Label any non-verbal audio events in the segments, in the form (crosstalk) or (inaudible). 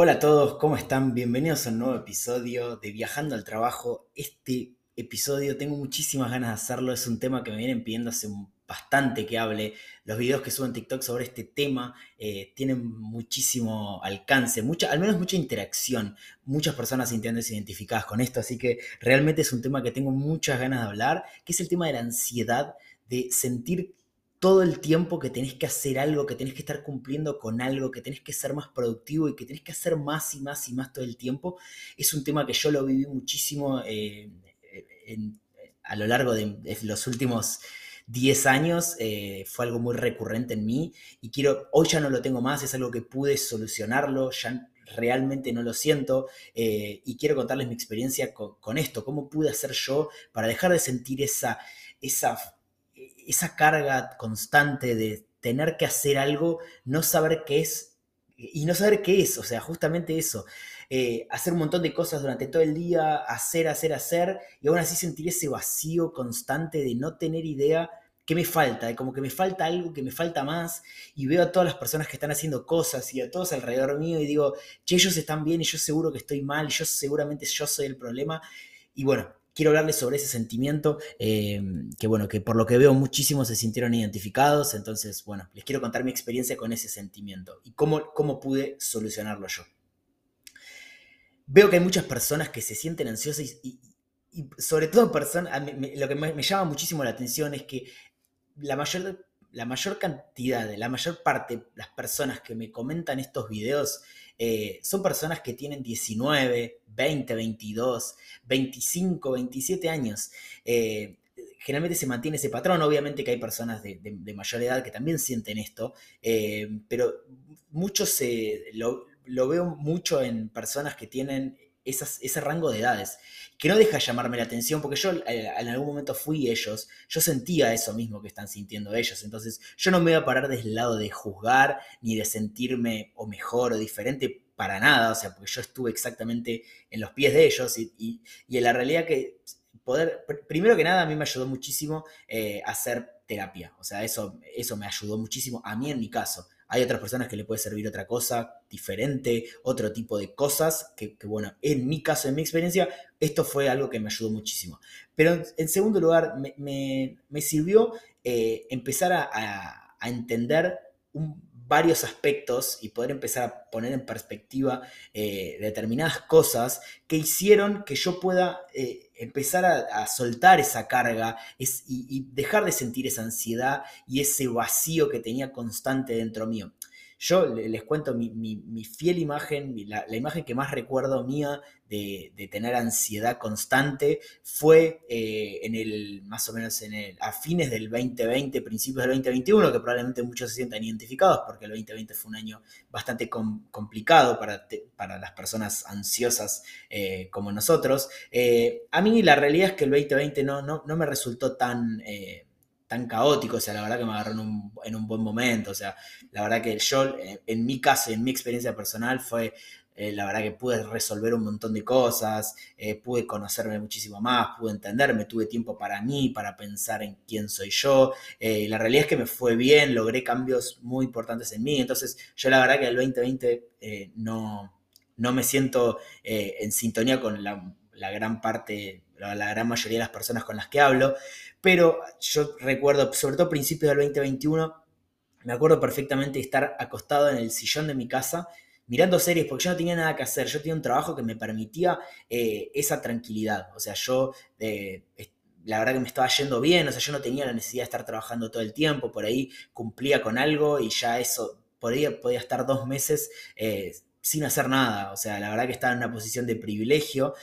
Hola a todos, ¿cómo están? Bienvenidos a un nuevo episodio de Viajando al Trabajo. Este episodio tengo muchísimas ganas de hacerlo, es un tema que me vienen pidiendo hace bastante que hable. Los videos que subo en TikTok sobre este tema eh, tienen muchísimo alcance, mucha, al menos mucha interacción. Muchas personas se entienden identificadas con esto, así que realmente es un tema que tengo muchas ganas de hablar, que es el tema de la ansiedad, de sentir todo el tiempo que tenés que hacer algo, que tenés que estar cumpliendo con algo, que tenés que ser más productivo y que tenés que hacer más y más y más todo el tiempo, es un tema que yo lo viví muchísimo eh, a lo largo de, los últimos 10 años, eh, fue algo muy recurrente en mí y quiero, hoy ya no lo tengo más, es algo que pude solucionarlo, ya realmente no lo siento eh, y quiero contarles mi experiencia con, con, esto, cómo pude hacer yo para dejar de sentir esa, esa esa carga constante de tener que hacer algo, no saber qué es y no saber qué es, o sea, justamente eso, eh, hacer un montón de cosas durante todo el día, hacer, hacer, hacer, y aún así sentir ese vacío constante de no tener idea qué me falta, como que me falta algo, que me falta más, y veo a todas las personas que están haciendo cosas y a todos alrededor mío y digo, che, ellos están bien y yo seguro que estoy mal, y yo seguramente yo soy el problema, y bueno, quiero hablarles sobre ese sentimiento, eh, que bueno, que por lo que veo muchísimos se sintieron identificados, entonces, bueno, les quiero contar mi experiencia con ese sentimiento y cómo, cómo pude solucionarlo yo. Veo que hay muchas personas que se sienten ansiosas y, sobre todo personas, lo que me, llama muchísimo la atención es que la mayor, la mayor cantidad, la mayor parte, las personas que me comentan estos videos, eh, son personas que tienen 19, 20, 22, 25, 27 años. Eh, generalmente se mantiene ese patrón, obviamente que hay personas de, mayor edad que también sienten esto, eh, pero muchos se, lo, veo mucho en personas que tienen ese rango de edades, que no deja llamarme la atención, porque yo en algún momento fui ellos, yo sentía eso mismo que están sintiendo ellos, entonces yo no me voy a parar desde lado de juzgar, ni de sentirme o mejor o diferente para nada, o sea, porque yo estuve exactamente en los pies de ellos y, en la realidad que poder, primero que nada, a mí me ayudó muchísimo eh, hacer terapia, o sea, eso, eso me ayudó muchísimo, a mí en mi caso. Hay otras personas que le puede servir otra cosa diferente, otro tipo de cosas, que, bueno, en mi caso, en mi experiencia, esto fue algo que me ayudó muchísimo. Pero en segundo lugar, me, sirvió eh, empezar a, a entender un varios aspectos y poder empezar a poner en perspectiva eh, determinadas cosas que hicieron que yo pueda eh, empezar a, soltar esa carga y, dejar de sentir esa ansiedad y ese vacío que tenía constante dentro mío. Yo les cuento mi, fiel imagen, la, imagen que más recuerdo mía de, tener ansiedad constante fue eh, en el, más o menos en el, a fines del 2020, principios del 2021, que probablemente muchos se sientan identificados porque el 2020 fue un año bastante complicado para, para las personas ansiosas eh, como nosotros. Eh, a mí la realidad es que el 2020 no, no, no me resultó tan tan caótico, o sea, la verdad que me agarró en un, buen momento, o sea, la verdad que yo, en, mi caso, en mi experiencia personal, fue, eh, la verdad que pude resolver un montón de cosas, eh, pude conocerme muchísimo más, pude entenderme, tuve tiempo para mí, para pensar en quién soy yo, eh, la realidad es que me fue bien, logré cambios muy importantes en mí, entonces yo la verdad que el 2020 no, no me siento en sintonía con la, la gran parte, la, gran mayoría de las personas con las que hablo, pero yo recuerdo, sobre todo principios del 2021, me acuerdo perfectamente de estar acostado en el sillón de mi casa mirando series, porque yo no tenía nada que hacer, yo tenía un trabajo que me permitía eh, esa tranquilidad, o sea, yo... Eh, la verdad que me estaba yendo bien, o sea, yo no tenía la necesidad de estar trabajando todo el tiempo, por ahí cumplía con algo y ya eso, ahí podía estar dos meses eh, sin hacer nada, o sea, la verdad que estaba en una posición de privilegio,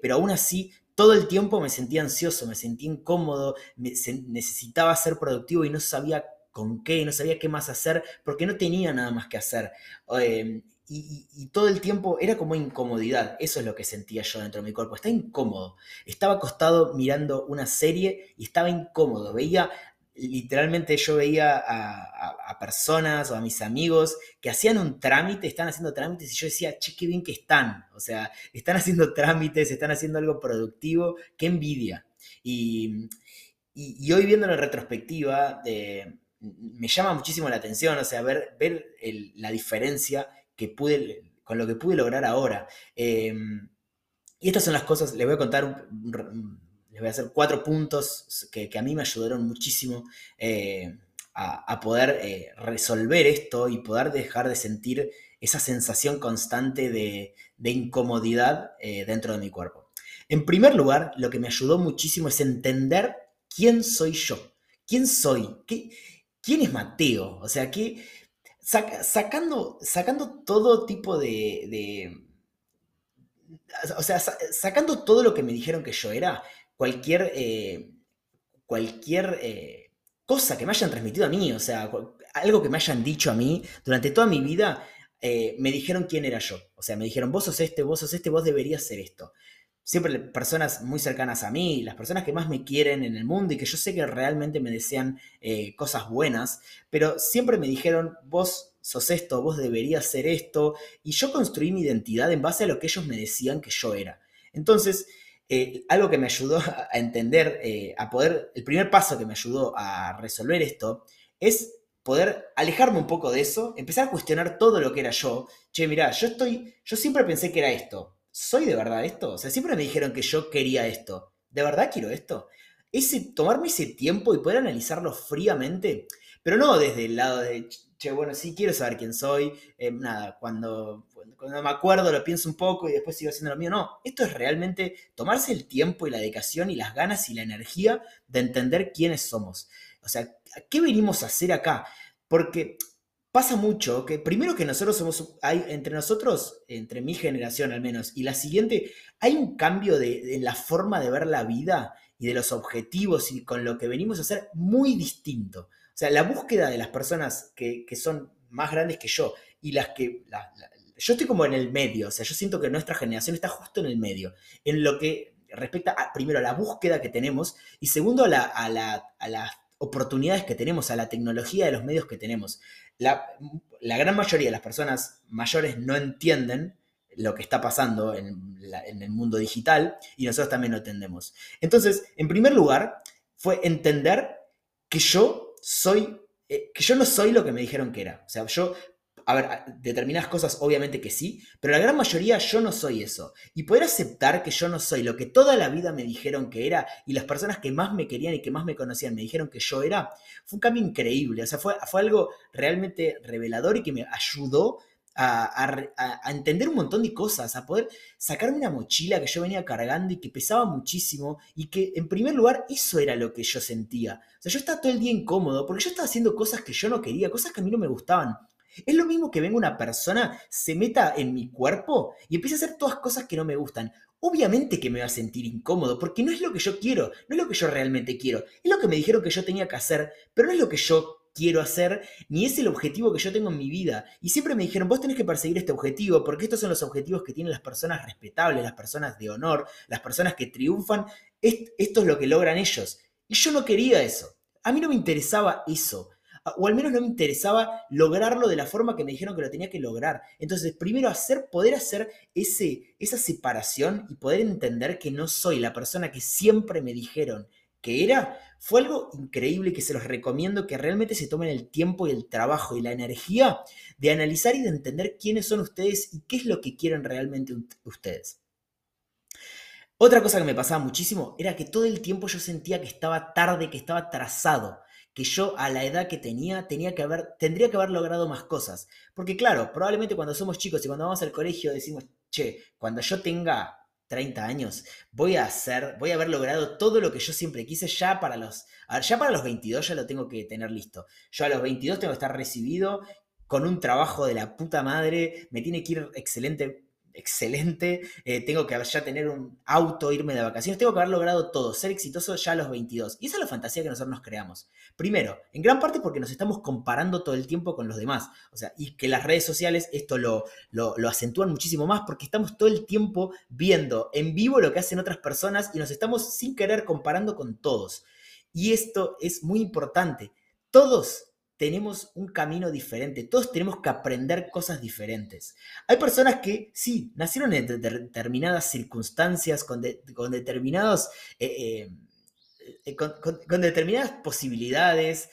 pero aún así todo el tiempo me sentía ansioso, me sentía incómodo, necesitaba ser productivo y no sabía con qué, no sabía qué más hacer, porque no tenía nada más que hacer. Em, y, todo el tiempo era como incomodidad, eso es lo que sentía yo dentro de mi cuerpo, estaba incómodo, estaba acostado mirando una serie y estaba incómodo, veía literalmente yo veía a, personas o a mis amigos que hacían un trámite, están haciendo trámites y yo decía, che, qué bien que están. O sea, están haciendo trámites, están haciendo algo productivo, qué envidia. Y, hoy viendo la retrospectiva, me llama muchísimo la atención, o sea, ver, ver la diferencia que pude, con lo que pude lograr ahora. Em, y estas son las cosas, les voy a contar, les voy a hacer cuatro puntos que, a mí me ayudaron muchísimo eh, a, poder eh, resolver esto y poder dejar de sentir esa sensación constante de, incomodidad eh, dentro de mi cuerpo. En primer lugar, lo que me ayudó muchísimo es entender quién soy yo. ¿Quién soy? ¿Qué, ¿Quién es Mateo? O sea, que sacando, sacando todo tipo de, O sea, sacando todo lo que me dijeron que yo era, cualquier, eh, cualquier eh, cosa que me hayan transmitido a mí, o sea, algo que me hayan dicho a mí durante toda mi vida, eh, me dijeron quién era yo. O sea, me dijeron, vos sos este, vos sos este, vos deberías ser esto siempre personas muy cercanas a mí, las personas que más me quieren en el mundo y que yo sé que realmente me desean cosas buenas, pero siempre me dijeron, vos sos esto, vos deberías ser esto, y yo construí mi identidad en base a lo que ellos me decían que yo era. Entonces, eh, algo que me ayudó (laughs) a entender, eh, a poder, el primer paso que me ayudó a resolver esto es poder alejarme un poco de eso, empezar a cuestionar todo lo que era yo. Che, mirá, yo estoy, yo siempre pensé que era esto, ¿soy de verdad esto? O sea, siempre me dijeron que yo quería esto. ¿De verdad quiero esto? Ese, tomarme ese tiempo y poder analizarlo fríamente, pero no desde el lado de, che, bueno, sí quiero saber quién soy, eh, nada, cuando, cuando me acuerdo lo pienso un poco y después sigo haciendo lo mío. No, esto es realmente tomarse el tiempo y la dedicación y las ganas y la energía de entender quiénes somos. O sea, ¿qué venimos a hacer acá? Porque pasa mucho que primero que nosotros somos, hay entre nosotros, entre mi generación al menos, y la siguiente, hay un cambio de, la forma de ver la vida y de los objetivos y con lo que venimos a hacer muy distinto. O sea, la búsqueda de las personas que, son más grandes que yo y las que... yo estoy como en el medio, o sea, yo siento que nuestra generación está justo en el medio, en lo que respecta primero a la búsqueda que tenemos y segundo a, la, a, la, a las oportunidades que tenemos, a la tecnología de los medios que tenemos la, gran mayoría de las personas mayores no entienden lo que está pasando en, el mundo digital y nosotros también lo entendemos. Entonces, en primer lugar, fue entender que yo soy, eh, que yo no soy lo que me dijeron que era. O sea, yo a ver, determinadas cosas obviamente que sí, pero la gran mayoría yo no soy eso. Y poder aceptar que yo no soy lo que toda la vida me dijeron que era y las personas que más me querían y que más me conocían me dijeron que yo era, fue un cambio increíble. O sea, fue, fue algo realmente revelador y que me ayudó a, a, entender un montón de cosas, a poder sacarme una mochila que yo venía cargando y que pesaba muchísimo y que en primer lugar eso era lo que yo sentía. O sea, yo estaba todo el día incómodo porque yo estaba haciendo cosas que yo no quería, cosas que a mí no me gustaban. Es lo mismo que venga una persona, se meta en mi cuerpo y empiece a hacer todas cosas que no me gustan. Obviamente que me va a sentir incómodo, porque no es lo que yo quiero, no es lo que yo realmente quiero. Es lo que me dijeron que yo tenía que hacer, pero no es lo que yo quiero hacer, ni es el objetivo que yo tengo en mi vida. Y siempre me dijeron, vos tenés que perseguir este objetivo, porque estos son los objetivos que tienen las personas respetables, las personas de honor, las personas que triunfan. Esto es lo que logran ellos. Y yo no quería eso. A mí no me interesaba eso o al menos no me interesaba lograrlo de la forma que me dijeron que lo tenía que lograr. Entonces, primero hacer, poder hacer ese, esa separación y poder entender que no soy la persona que siempre me dijeron que era, fue algo increíble que se los recomiendo que realmente se tomen el tiempo y el trabajo y la energía de analizar y de entender quiénes son ustedes y qué es lo que quieren realmente ustedes. Otra cosa que me pasaba muchísimo era que todo el tiempo yo sentía que estaba tarde, que estaba atrasado que yo a la edad que tenía, tenía que haber, tendría que haber logrado más cosas. Porque claro, probablemente cuando somos chicos y cuando vamos al colegio decimos, che, cuando yo tenga 30 años, voy a hacer, voy a haber logrado todo lo que yo siempre quise ya para los, ya para los 22 ya lo tengo que tener listo. Yo a los 22 tengo que estar recibido con un trabajo de la puta madre, me tiene que ir excelente excelente, eh, tengo que ya tener un auto, irme de vacaciones, tengo que haber logrado todo, ser exitoso ya a los 22. Y esa es la fantasía que nosotros nos creamos. Primero, en gran parte porque nos estamos comparando todo el tiempo con los demás. O sea, y que las redes sociales esto lo, lo, lo acentúan muchísimo más porque estamos todo el tiempo viendo en vivo lo que hacen otras personas y nos estamos sin querer comparando con todos. Y esto es muy importante. Todos tenemos un camino diferente, todos tenemos que aprender cosas diferentes. Hay personas que sí, nacieron en determinadas circunstancias, con, determinados... Eh, eh, eh, con, determinadas posibilidades,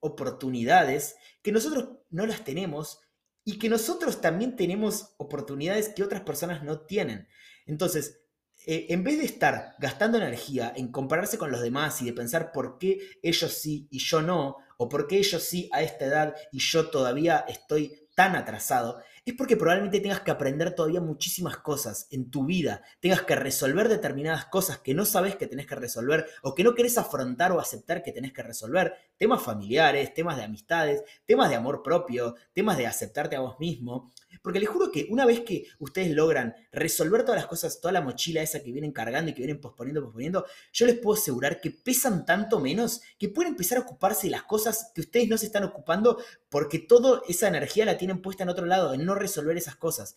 oportunidades, que nosotros no las tenemos y que nosotros también tenemos oportunidades que otras personas no tienen. Entonces, en vez de estar gastando energía en compararse con los demás y de pensar por qué ellos sí y yo no, o por qué ellos sí a esta edad y yo todavía estoy tan atrasado, es porque probablemente tengas que aprender todavía muchísimas cosas en tu vida, tengas que resolver determinadas cosas que no sabes que tenés que resolver o que no querés afrontar o aceptar que tenés que resolver, temas familiares, temas de amistades, temas de amor propio, temas de aceptarte a vos mismo. Porque les juro que una vez que ustedes logran resolver todas las cosas, toda la mochila esa que vienen cargando y que vienen posponiendo, posponiendo, yo les puedo asegurar que pesan tanto menos que pueden empezar a ocuparse de las cosas que ustedes no se están ocupando porque toda esa energía la tienen puesta en otro lado, en no resolver esas cosas.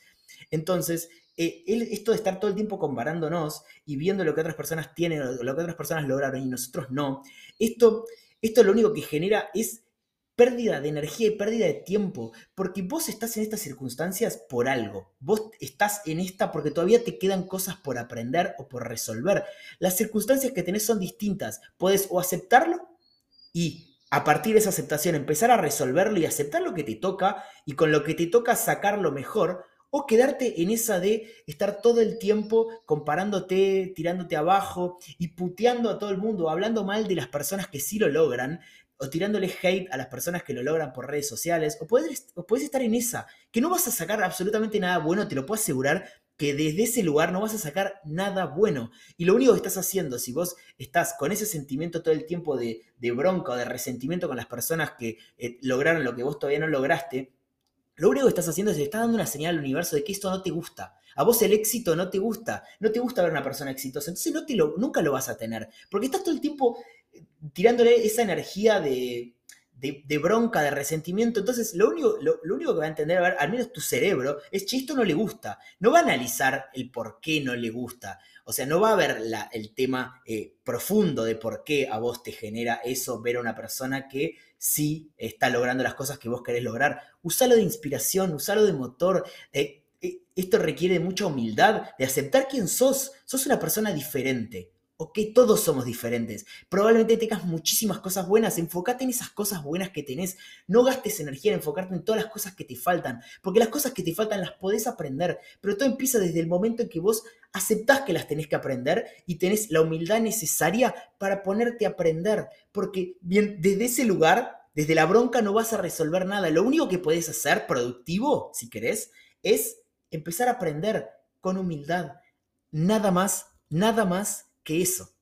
Entonces, eh, esto de estar todo el tiempo comparándonos y viendo lo que otras personas tienen, lo que otras personas lograron y nosotros no, esto, esto lo único que genera es pérdida de energía y pérdida de tiempo, porque vos estás en estas circunstancias por algo, vos estás en esta porque todavía te quedan cosas por aprender o por resolver. Las circunstancias que tenés son distintas, puedes o aceptarlo y a partir de esa aceptación empezar a resolverlo y aceptar lo que te toca y con lo que te toca sacar lo mejor, o quedarte en esa de estar todo el tiempo comparándote, tirándote abajo y puteando a todo el mundo, hablando mal de las personas que sí lo logran, o tirándole hate a las personas que lo logran por redes sociales, o puedes, estar en esa, que no vas a sacar absolutamente nada bueno, te lo puedo asegurar, que desde ese lugar no vas a sacar nada bueno. Y lo único que estás haciendo, si vos estás con ese sentimiento todo el tiempo de, bronca o de resentimiento con las personas que eh, lograron lo que vos todavía no lograste, lo único que estás haciendo es que estás dando una señal al universo de que esto no te gusta. A vos el éxito no te gusta, no te gusta ver a una persona exitosa, entonces no te lo, nunca lo vas a tener, porque estás todo el tiempo tirándole esa energía de, bronca, de resentimiento. Entonces, lo único, lo, único que va a entender, al menos tu cerebro, es que esto no le gusta. No va a analizar el por qué no le gusta. O sea, no va a ver el tema eh, profundo de por qué a vos te genera eso ver a una persona que sí está logrando las cosas que vos querés lograr. Usalo de inspiración, usalo de motor. Eh, esto requiere mucha humildad, de aceptar quién sos. Sos una persona diferente. Ok, todos somos diferentes. Probablemente tengas muchísimas cosas buenas. Enfócate en esas cosas buenas que tenés. No gastes energía en enfocarte en todas las cosas que te faltan. Porque las cosas que te faltan las podés aprender. Pero todo empieza desde el momento en que vos aceptás que las tenés que aprender y tenés la humildad necesaria para ponerte a aprender. Porque bien, desde ese lugar, desde la bronca no vas a resolver nada. Lo único que podés hacer productivo, si querés, es empezar a aprender con humildad. Nada más, nada más que eso.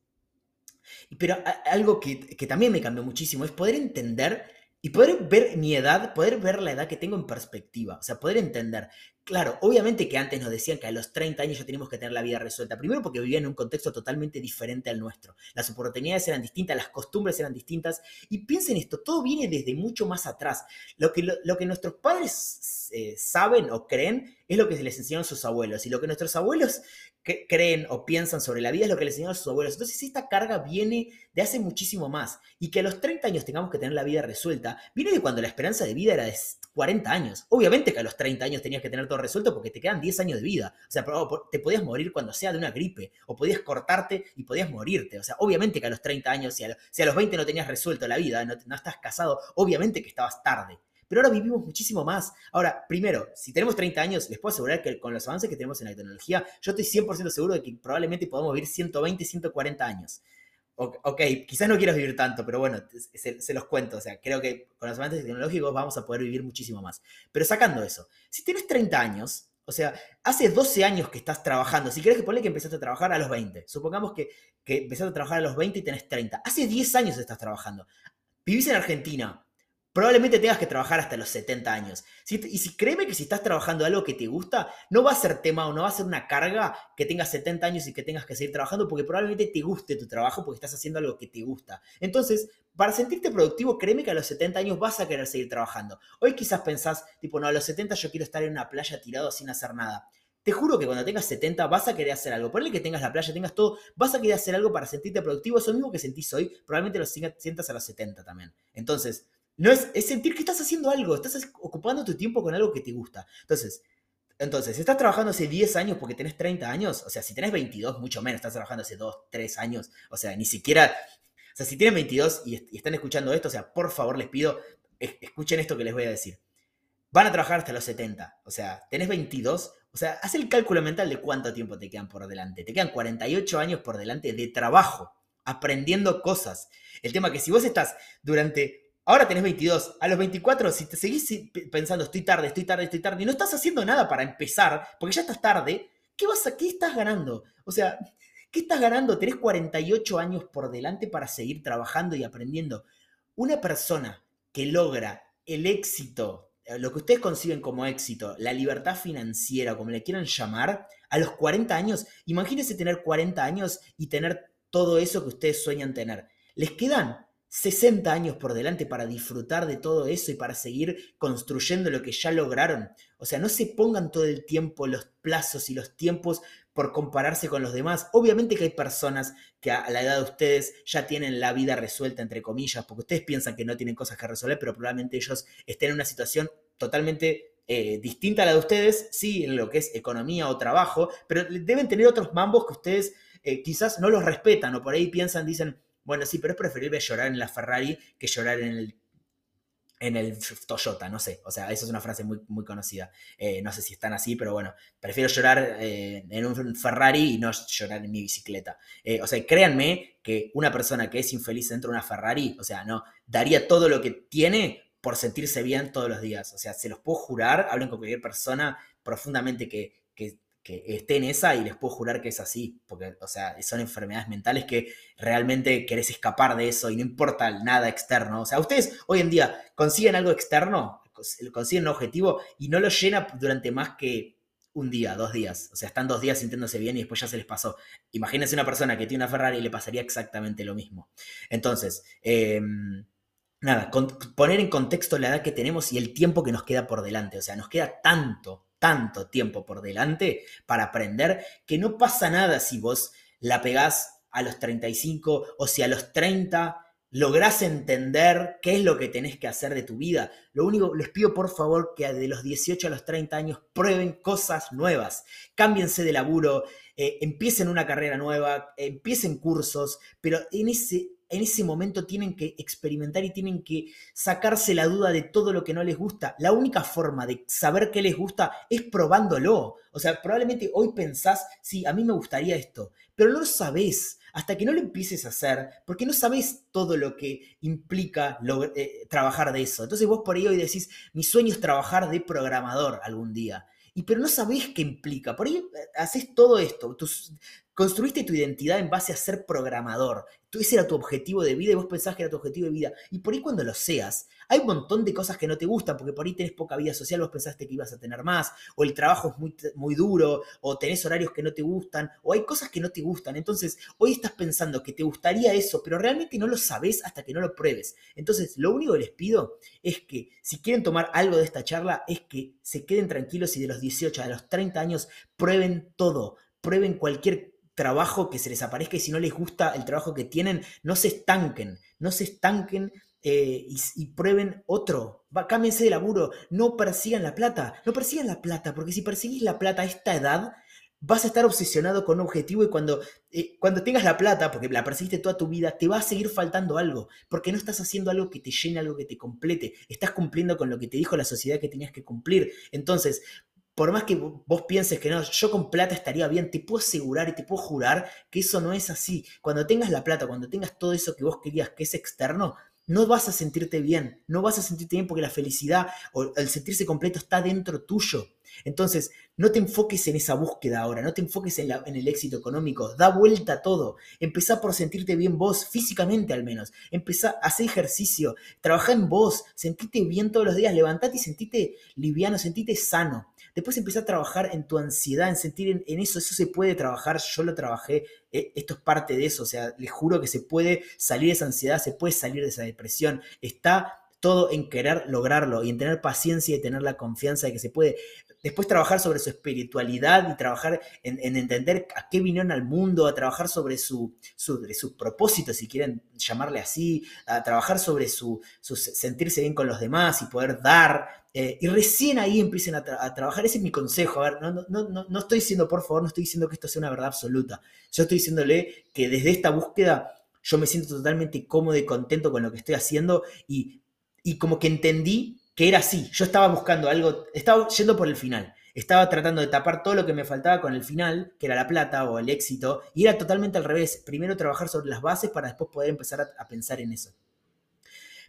Pero algo que, también me cambió muchísimo es poder entender y poder ver mi edad, poder ver la edad que tengo en perspectiva. O sea, poder entender. Claro, obviamente que antes nos decían que a los 30 años ya teníamos que tener la vida resuelta. Primero porque vivía en un contexto totalmente diferente al nuestro. Las oportunidades eran distintas, las costumbres eran distintas. Y piensen esto, todo viene desde mucho más atrás. Lo que, lo, que nuestros padres eh, saben o creen es lo que les enseñaron sus abuelos. Y lo que nuestros abuelos creen o piensan sobre la vida es lo que les enseñaron sus abuelos. Entonces esta carga viene de hace muchísimo más. Y que a los 30 años tengamos que tener la vida resuelta, viene de cuando la esperanza de vida era de 40 años. Obviamente que a los 30 años tenías que tener todo resuelto porque te quedan 10 años de vida. O sea, te podías morir cuando sea de una gripe, o podías cortarte y podías morirte. O sea, obviamente que a los 30 años, si a, los 20 no tenías resuelto la vida, no, no estás casado, obviamente que estabas tarde. Pero ahora vivimos muchísimo más. Ahora, primero, si tenemos 30 años, les puedo asegurar que con los avances que tenemos en la tecnología, yo estoy 100% seguro de que probablemente podamos vivir 120, 140 años. Ok, quizás no quieras vivir tanto, pero bueno, se, los cuento. O sea, creo que con los avances tecnológicos vamos a poder vivir muchísimo más. Pero sacando eso, si tienes 30 años, o sea, hace 12 años que estás trabajando. Si quieres que ponle que empezaste a trabajar a los 20. Supongamos que, que empezaste a trabajar a los 20 y tenés 30. Hace 10 años estás trabajando. Vivís en Argentina probablemente tengas que trabajar hasta los 70 años. y si créeme que si estás trabajando algo que te gusta, no va a ser tema o no va a ser una carga que tengas 70 años y que tengas que seguir trabajando porque probablemente te guste tu trabajo porque estás haciendo algo que te gusta. Entonces, para sentirte productivo, créeme que a los 70 años vas a querer seguir trabajando. Hoy quizás pensás, tipo, no, a los 70 yo quiero estar en una playa tirado sin hacer nada. Te juro que cuando tengas 70 vas a querer hacer algo. Ponle que tengas la playa, tengas todo, vas a querer hacer algo para sentirte productivo. Eso mismo que sentís hoy, probablemente lo sientas a los 70 también. Entonces, no es, es sentir que estás haciendo algo, estás ocupando tu tiempo con algo que te gusta. Entonces, entonces, estás trabajando hace 10 años porque tenés 30 años, o sea, si tenés 22, mucho menos, estás trabajando hace 2, 3 años, o sea, ni siquiera, o sea, si tienen 22 y, están escuchando esto, o sea, por favor les pido, escuchen esto que les voy a decir. van a trabajar hasta los 70. O sea, tenés 22. O sea, haz el cálculo mental de cuánto tiempo te quedan por delante. Te quedan 48 años por delante de trabajo, aprendiendo cosas. El tema que si vos estás durante Ahora tenés 22. A los 24, si te seguís pensando, estoy tarde, estoy tarde, estoy tarde, y no estás haciendo nada para empezar, porque ya estás tarde, ¿qué, vas a, qué estás ganando? O sea, ¿qué estás ganando? Tenés 48 años por delante para seguir trabajando y aprendiendo. Una persona que logra el éxito, eh, lo que ustedes conciben como éxito, la libertad financiera, como le quieran llamar, a los 40 años, imagínense tener 40 años y tener todo eso que ustedes sueñan tener. Les quedan 60 años por delante para disfrutar de todo eso y para seguir construyendo lo que ya lograron. O sea, no se pongan todo el tiempo los plazos y los tiempos por compararse con los demás. Obviamente que hay personas que a la edad de ustedes ya tienen la vida resuelta, entre comillas, porque ustedes piensan que no tienen cosas que resolver, pero probablemente ellos estén en una situación totalmente eh, distinta a la de ustedes, sí, en lo que es economía o trabajo, pero deben tener otros mambos que ustedes eh, quizás no los respetan o por ahí piensan, dicen, bueno, sí, pero es preferible llorar en la Ferrari que llorar en el, en el Toyota, no sé. O sea, esa es una frase muy, muy conocida. Eh, no sé si están así, pero bueno, prefiero llorar eh, en un Ferrari y no llorar en mi bicicleta. Eh, o sea, créanme que una persona que es infeliz dentro de una Ferrari, o sea, no, daría todo lo que tiene por sentirse bien todos los días. O sea, se los puedo jurar, hablen con cualquier persona profundamente que, que esté en esa y les puedo jurar que es así, porque, o sea, son enfermedades mentales que realmente querés escapar de eso y no importa nada externo. O sea, ustedes hoy en día consiguen algo externo, consiguen un objetivo y no lo llena durante más que un día, dos días. O sea, están dos días sintiéndose bien y después ya se les pasó. Imagínense una persona que tiene una Ferrari y le pasaría exactamente lo mismo. Entonces, em, nada, poner en contexto la edad que tenemos y el tiempo que nos queda por delante. O sea, nos queda tanto tanto tiempo por delante para aprender que no pasa nada si vos la pegás a los 35 o si a los 30 lográs entender qué es lo que tenés que hacer de tu vida. Lo único, les pido por favor que de los 18 a los 30 años prueben cosas nuevas, cámbiense de laburo, eh, empiecen una carrera nueva, empiecen cursos, pero en ese en ese momento tienen que experimentar y tienen que sacarse la duda de todo lo que no les gusta. La única forma de saber qué les gusta es probándolo. O sea, probablemente hoy pensás, sí, a mí me gustaría esto, pero no lo sabés hasta que no lo empieces a hacer, porque no sabés todo lo que implica eh, trabajar de eso. Entonces vos por ahí hoy decís, mi sueño es trabajar de programador algún día. Y pero no sabés qué implica. Por ahí eh, haces todo esto. Construiste tu identidad en base a ser programador. Ese era tu objetivo de vida y vos pensás que era tu objetivo de vida. Y por ahí cuando lo seas, hay un montón de cosas que no te gustan, porque por ahí tenés poca vida social, vos pensaste que ibas a tener más, o el trabajo es muy, muy duro, o tenés horarios que no te gustan, o hay cosas que no te gustan. Entonces, hoy estás pensando que te gustaría eso, pero realmente no lo sabés hasta que no lo pruebes. Entonces, lo único que les pido es que si quieren tomar algo de esta charla, es que se queden tranquilos y de los 18 a los 30 años prueben todo, prueben cualquier trabajo que se les aparezca y si no les gusta el trabajo que tienen, no se estanquen, no se estanquen eh, y, prueben otro. Va, cámbiense de laburo, no persigan la plata, no persigan la plata, porque si persigues la plata a esta edad, vas a estar obsesionado con un objetivo y cuando, eh, cuando tengas la plata, porque la persiguiste toda tu vida, te va a seguir faltando algo, porque no estás haciendo algo que te llene, algo que te complete, estás cumpliendo con lo que te dijo la sociedad que tenías que cumplir. Entonces, por más que vos pienses que no, yo con plata estaría bien, te puedo asegurar y te puedo jurar que eso no es así. Cuando tengas la plata, cuando tengas todo eso que vos querías que es externo, no vas a sentirte bien, no vas a sentirte bien porque la felicidad o el sentirse completo está dentro tuyo. Entonces, no te enfoques en esa búsqueda ahora, no te enfoques en, el éxito económico, da vuelta a todo. Empezá por sentirte bien vos, físicamente al menos. Empezá hacer ejercicio, trabajá en vos, sentite bien todos los días, levantate y sentite liviano, sentite sano. Después empezar a trabajar en tu ansiedad, en sentir en, eso, eso se puede trabajar, yo lo trabajé, eh, esto es parte de eso, o sea, les juro que se puede salir de esa ansiedad, se puede salir de esa depresión, está todo en querer lograrlo y en tener paciencia y tener la confianza de que se puede. Después trabajar sobre su espiritualidad y trabajar en, entender a qué vinieron al mundo, a trabajar sobre su, sobre su propósito, si quieren llamarle así, a trabajar sobre su, su sentirse bien con los demás y poder dar eh, y recién ahí empiecen a, trabajar. Ese es mi consejo. A ver, no, no, no, no estoy diciendo, por favor, no estoy diciendo que esto sea una verdad absoluta. Yo estoy diciéndole que desde esta búsqueda yo me siento totalmente cómodo y contento con lo que estoy haciendo y, y como que entendí que era así. Yo estaba buscando algo, estaba yendo por el final. Estaba tratando de tapar todo lo que me faltaba con el final, que era la plata o el éxito, y era totalmente al revés. Primero trabajar sobre las bases para después poder empezar a, pensar en eso.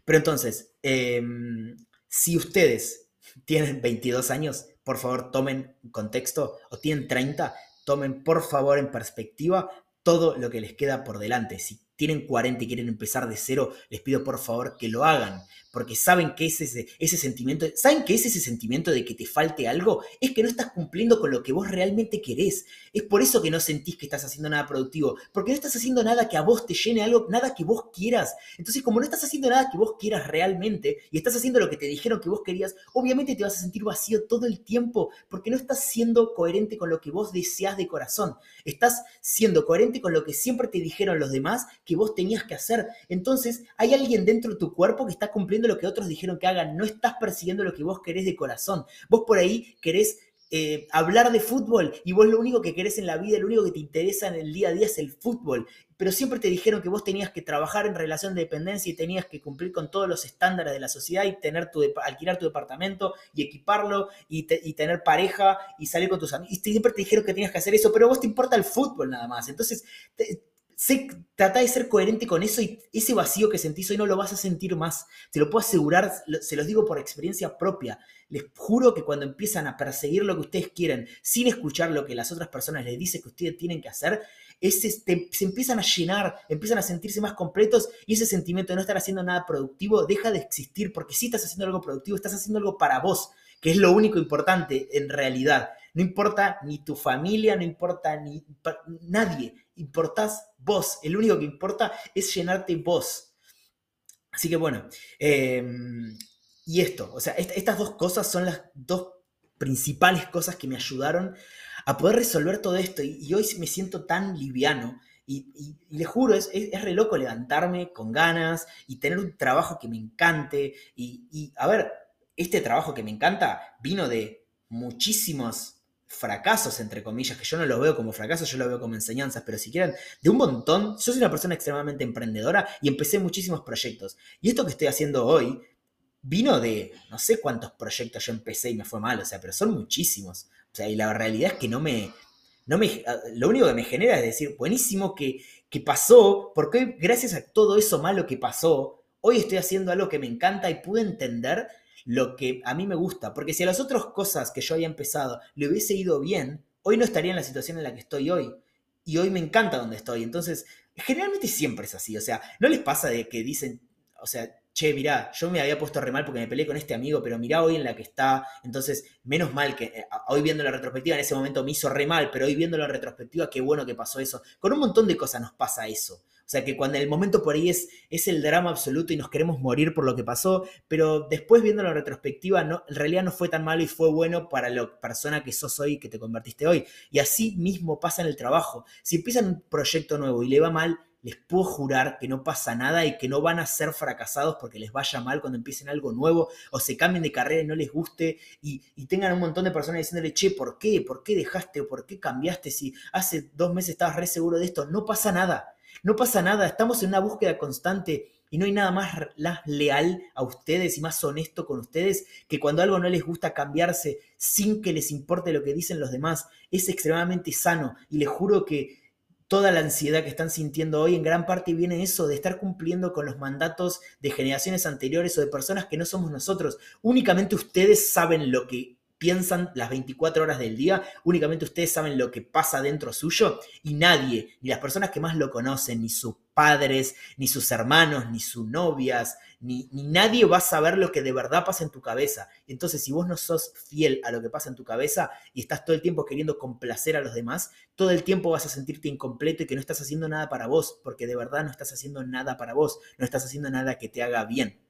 Pero entonces, em, si ustedes tienen 22 años, por favor tomen contexto, o tienen 30, tomen por favor en perspectiva todo lo que les queda por delante. Si tienen 40 y quieren empezar de cero, les pido por favor que lo hagan, porque saben que es ese, ese sentimiento, ¿saben que es ese sentimiento de que te falte algo? Es que no estás cumpliendo con lo que vos realmente querés. Es por eso que no sentís que estás haciendo nada productivo, porque no estás haciendo nada que a vos te llene algo, nada que vos quieras. Entonces, como no estás haciendo nada que vos quieras realmente y estás haciendo lo que te dijeron que vos querías, obviamente te vas a sentir vacío todo el tiempo, porque no estás siendo coherente con lo que vos deseas de corazón. Estás siendo coherente con lo que siempre te dijeron los demás que vos tenías que hacer. Entonces, hay alguien dentro de tu cuerpo que está cumpliendo lo que otros dijeron que hagan, no estás persiguiendo lo que vos querés de corazón. Vos por ahí querés eh, hablar de fútbol y vos lo único que querés en la vida, lo único que te interesa en el día a día es el fútbol. Pero siempre te dijeron que vos tenías que trabajar en relación de dependencia y tenías que cumplir con todos los estándares de la sociedad y tener tu, alquilar tu departamento y equiparlo y, tener pareja y salir con tus amigos. Y siempre te dijeron que tenías que hacer eso, pero a vos te importa el fútbol nada más. Entonces, Sé, trata de ser coherente con eso y ese vacío que sentís hoy no lo vas a sentir más. Te lo puedo asegurar, se los digo por experiencia propia. Les juro que cuando empiezan a perseguir lo que ustedes quieren sin escuchar lo que las otras personas les dicen que ustedes tienen que hacer, ese, se empiezan a llenar, empiezan a sentirse más completos y ese sentimiento de no estar haciendo nada productivo deja de existir porque si estás haciendo algo productivo, estás haciendo algo para vos, que es lo único importante en realidad. No importa ni tu familia, no importa ni nadie importás vos. El único que importa es llenarte vos. Así que bueno, em, y esto, o sea, estas dos cosas son las dos principales cosas que me ayudaron a poder resolver todo esto. Y, hoy me siento tan liviano. Y, le juro, es, es, re loco levantarme con ganas y tener un trabajo que me encante. Y, y, a ver, este trabajo que me encanta vino de muchísimos fracasos, entre comillas, que yo no los veo como fracasos, yo los veo como enseñanzas, pero si quieren, de un montón, yo soy una persona extremadamente emprendedora y empecé muchísimos proyectos. Y esto que estoy haciendo hoy vino de no sé cuántos proyectos yo empecé y me fue mal, o sea, pero son muchísimos. O sea, y la realidad es que no me, no me, lo único que me genera es decir, buenísimo que, que pasó, porque gracias a todo eso malo que pasó, hoy estoy haciendo algo que me encanta y pude entender lo que a mí me gusta. Porque si a las otras cosas que yo había empezado le hubiese ido bien, hoy no estaría en la situación en la que estoy hoy. Y hoy me encanta donde estoy. Entonces, generalmente siempre es así. O sea, no les pasa de que dicen, o sea, che, mirá, yo me había puesto re mal porque me peleé con este amigo, pero mirá hoy en la que está. Entonces, menos mal que eh, hoy viendo la retrospectiva, en ese momento me hizo re mal, pero hoy viendo la retrospectiva, qué bueno que pasó eso. Con un montón de cosas nos pasa eso. O sea, que cuando el momento por ahí es, es el drama absoluto y nos queremos morir por lo que pasó, pero después viendo la retrospectiva, no, en realidad no fue tan malo y fue bueno para la persona que sos hoy que te convertiste hoy. Y así mismo pasa en el trabajo. Si empiezan un proyecto nuevo y le va mal, les puedo jurar que no pasa nada y que no van a ser fracasados porque les vaya mal cuando empiecen algo nuevo o se cambien de carrera y no les guste y, y, tengan un montón de personas diciéndole, che, ¿por qué? ¿Por qué dejaste por qué cambiaste si hace dos meses estabas re seguro de esto? No pasa nada. No pasa nada, estamos en una búsqueda constante y no hay nada más leal a ustedes y más honesto con ustedes que cuando algo no les gusta cambiarse sin que les importe lo que dicen los demás. Es extremadamente sano y les juro que toda la ansiedad que están sintiendo hoy en gran parte viene eso, de estar cumpliendo con los mandatos de generaciones anteriores o de personas que no somos nosotros. Únicamente ustedes saben lo que piensan las 24 horas del día, únicamente ustedes saben lo que pasa dentro suyo y nadie, ni las personas que más lo conocen, ni sus padres, ni sus hermanos, ni sus novias, ni, nadie va a saber lo que de verdad pasa en tu cabeza. Entonces, si vos no sos fiel a lo que pasa en tu cabeza y estás todo el tiempo queriendo complacer a los demás, todo el tiempo vas a sentirte incompleto y que no estás haciendo nada para vos, porque de verdad no estás haciendo nada para vos, no estás haciendo nada que te haga bien.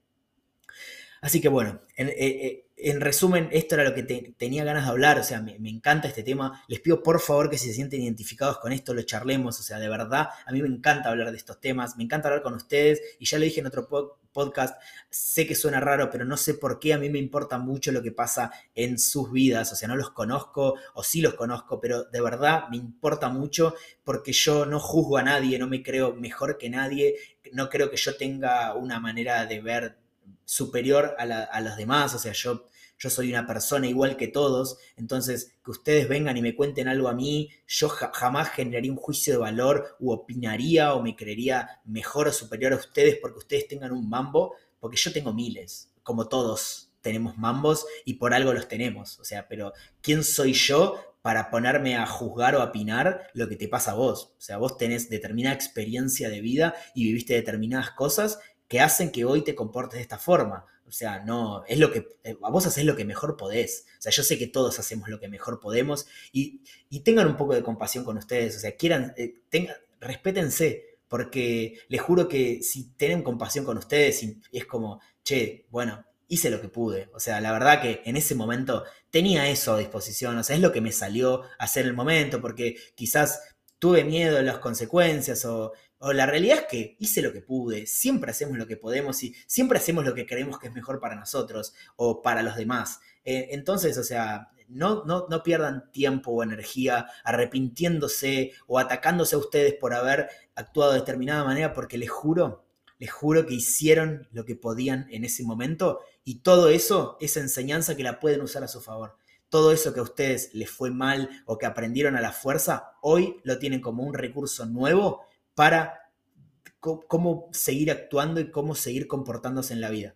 Así que bueno, en, eh, eh, en resumen, esto era lo que tenía ganas de hablar, o sea, me, encanta este tema. Les pido por favor que si se sienten identificados con esto, lo charlemos, o sea, de verdad, a mí me encanta hablar de estos temas, me encanta hablar con ustedes, y ya lo dije en otro podcast, sé que suena raro, pero no sé por qué a mí me importa mucho lo que pasa en sus vidas, o sea, no los conozco, o sí los conozco, pero de verdad me importa mucho porque yo no juzgo a nadie, no me creo mejor que nadie, no creo que yo tenga una manera de ver superior a, los demás, o sea, yo, yo soy una persona igual que todos, entonces que ustedes vengan y me cuenten algo a mí, yo jamás generaría un juicio de valor u opinaría o me creería mejor o superior a ustedes porque ustedes tengan un mambo, porque yo tengo miles, como todos tenemos mambos y por algo los tenemos, o sea, pero ¿quién soy yo para ponerme a juzgar o a opinar lo que te pasa a vos. O sea, vos tenés determinada experiencia de vida y viviste determinadas cosas que hacen que hoy te comportes de esta forma. O sea, no, es lo que, eh, vos haces lo que mejor podés. O sea, yo sé que todos hacemos lo que mejor podemos y, tengan un poco de compasión con ustedes. O sea, quieran, eh, tengan, respétense, porque les juro que si tienen compasión con ustedes y es como, che, bueno, hice lo que pude. O sea, la verdad que en ese momento tenía eso a disposición. O sea, es lo que me salió hacer el momento, porque quizás tuve miedo de las consecuencias o, la realidad es que hice lo que pude. Siempre hacemos lo que podemos y siempre hacemos lo que creemos que es mejor para nosotros o para los demás. Eh, entonces, o sea, no, no, no, pierdan tiempo o energía arrepintiéndose o atacándose a ustedes por haber actuado de determinada manera, porque les juro, les juro que hicieron lo que podían en ese momento y todo eso, esa enseñanza que la pueden usar a su favor. Todo eso que a ustedes les fue mal o que aprendieron a la fuerza, hoy lo tienen como un recurso nuevo para cómo seguir actuando y cómo seguir comportándose en la vida.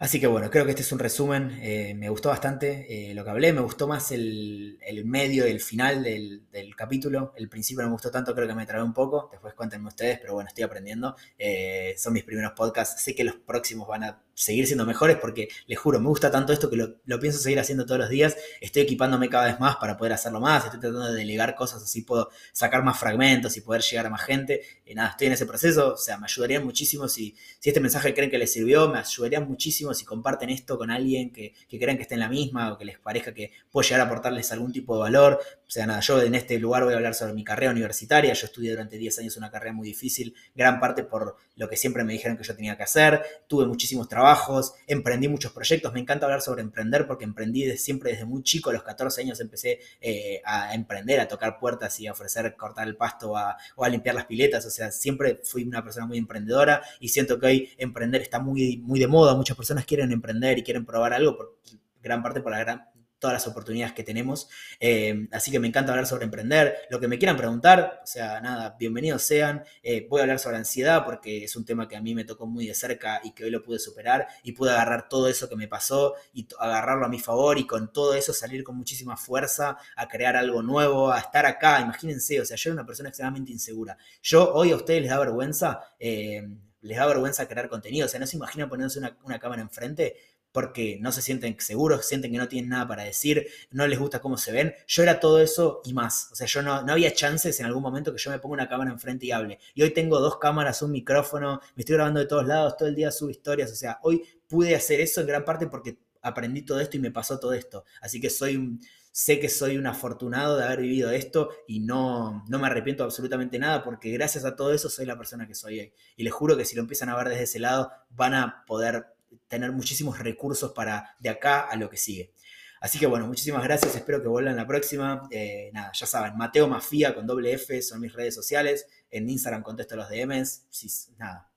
Así que bueno, creo que este es un resumen. Eh, me gustó bastante eh, lo que hablé. Me gustó más el, medio y el final del, capítulo. El principio no me gustó tanto, creo que me trabé un poco. Después cuéntenme ustedes, pero bueno, estoy aprendiendo. Eh, son mis primeros podcasts. Sé que los próximos van a seguir siendo mejores porque les juro, me gusta tanto esto que lo, pienso seguir haciendo todos los días. Estoy equipándome cada vez más para poder hacerlo más. Estoy tratando de delegar cosas así puedo sacar más fragmentos y poder llegar a más gente. Y nada, estoy en ese proceso. O sea, me ayudaría muchísimo si, si este mensaje creen que les sirvió. Me ayudaría muchísimo si comparten esto con alguien que, que crean que esté en la misma o que les parezca que puede llegar a aportarles algún tipo de valor. O sea, nada, yo en este lugar voy a hablar sobre mi carrera universitaria. Yo estudié durante 10 años una carrera muy difícil, gran parte por lo que siempre me dijeron que yo tenía que hacer. Tuve muchísimos trabajos, emprendí muchos proyectos. Me encanta hablar sobre emprender porque emprendí siempre desde muy chico. A los 14 años empecé eh, a emprender, a tocar puertas y a ofrecer cortar el pasto o a limpiar las piletas. O sea, siempre fui una persona muy emprendedora y siento que hoy emprender está muy, muy de moda. Muchas personas quieren emprender y quieren probar algo por gran parte por la gran todas las oportunidades que tenemos. Eh, así que me encanta hablar sobre emprender. Lo que me quieran preguntar, o sea, nada, bienvenidos sean. Eh, voy a hablar sobre ansiedad porque es un tema que a mí me tocó muy de cerca y que hoy lo pude superar y pude agarrar todo eso que me pasó y agarrarlo a mi favor y con todo eso salir con muchísima fuerza a crear algo nuevo, a estar acá. Imagínense, o sea, yo era una persona extremadamente insegura. Yo hoy a ustedes les da vergüenza. Eh, les da vergüenza crear contenido, o sea, no se imaginan poniéndose una, una cámara enfrente, porque no se sienten seguros, sienten que no tienen nada para decir, no les gusta cómo se ven. Yo era todo eso y más. O sea, yo no, no había chances en algún momento que yo me ponga una cámara enfrente y hable. Y hoy tengo dos cámaras, un micrófono, me estoy grabando de todos lados, todo el día subo historias. O sea, hoy pude hacer eso en gran parte porque aprendí todo esto y me pasó todo esto. Así que soy sé que soy un afortunado de haber vivido esto y no, no me arrepiento absolutamente nada porque gracias a todo eso soy la persona que soy hoy. Y les juro que si lo empiezan a ver desde ese lado van a poder tener muchísimos recursos para de acá a lo que sigue. Así que bueno, muchísimas gracias, espero que vuelvan la próxima. Eh, nada, ya saben, Mateo Mafía con doble F son mis redes sociales. En Instagram contesto los DMs. Si, nada,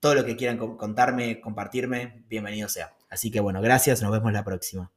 todo lo que quieran contarme, compartirme, bienvenido sea. Así que bueno, gracias, nos vemos la próxima.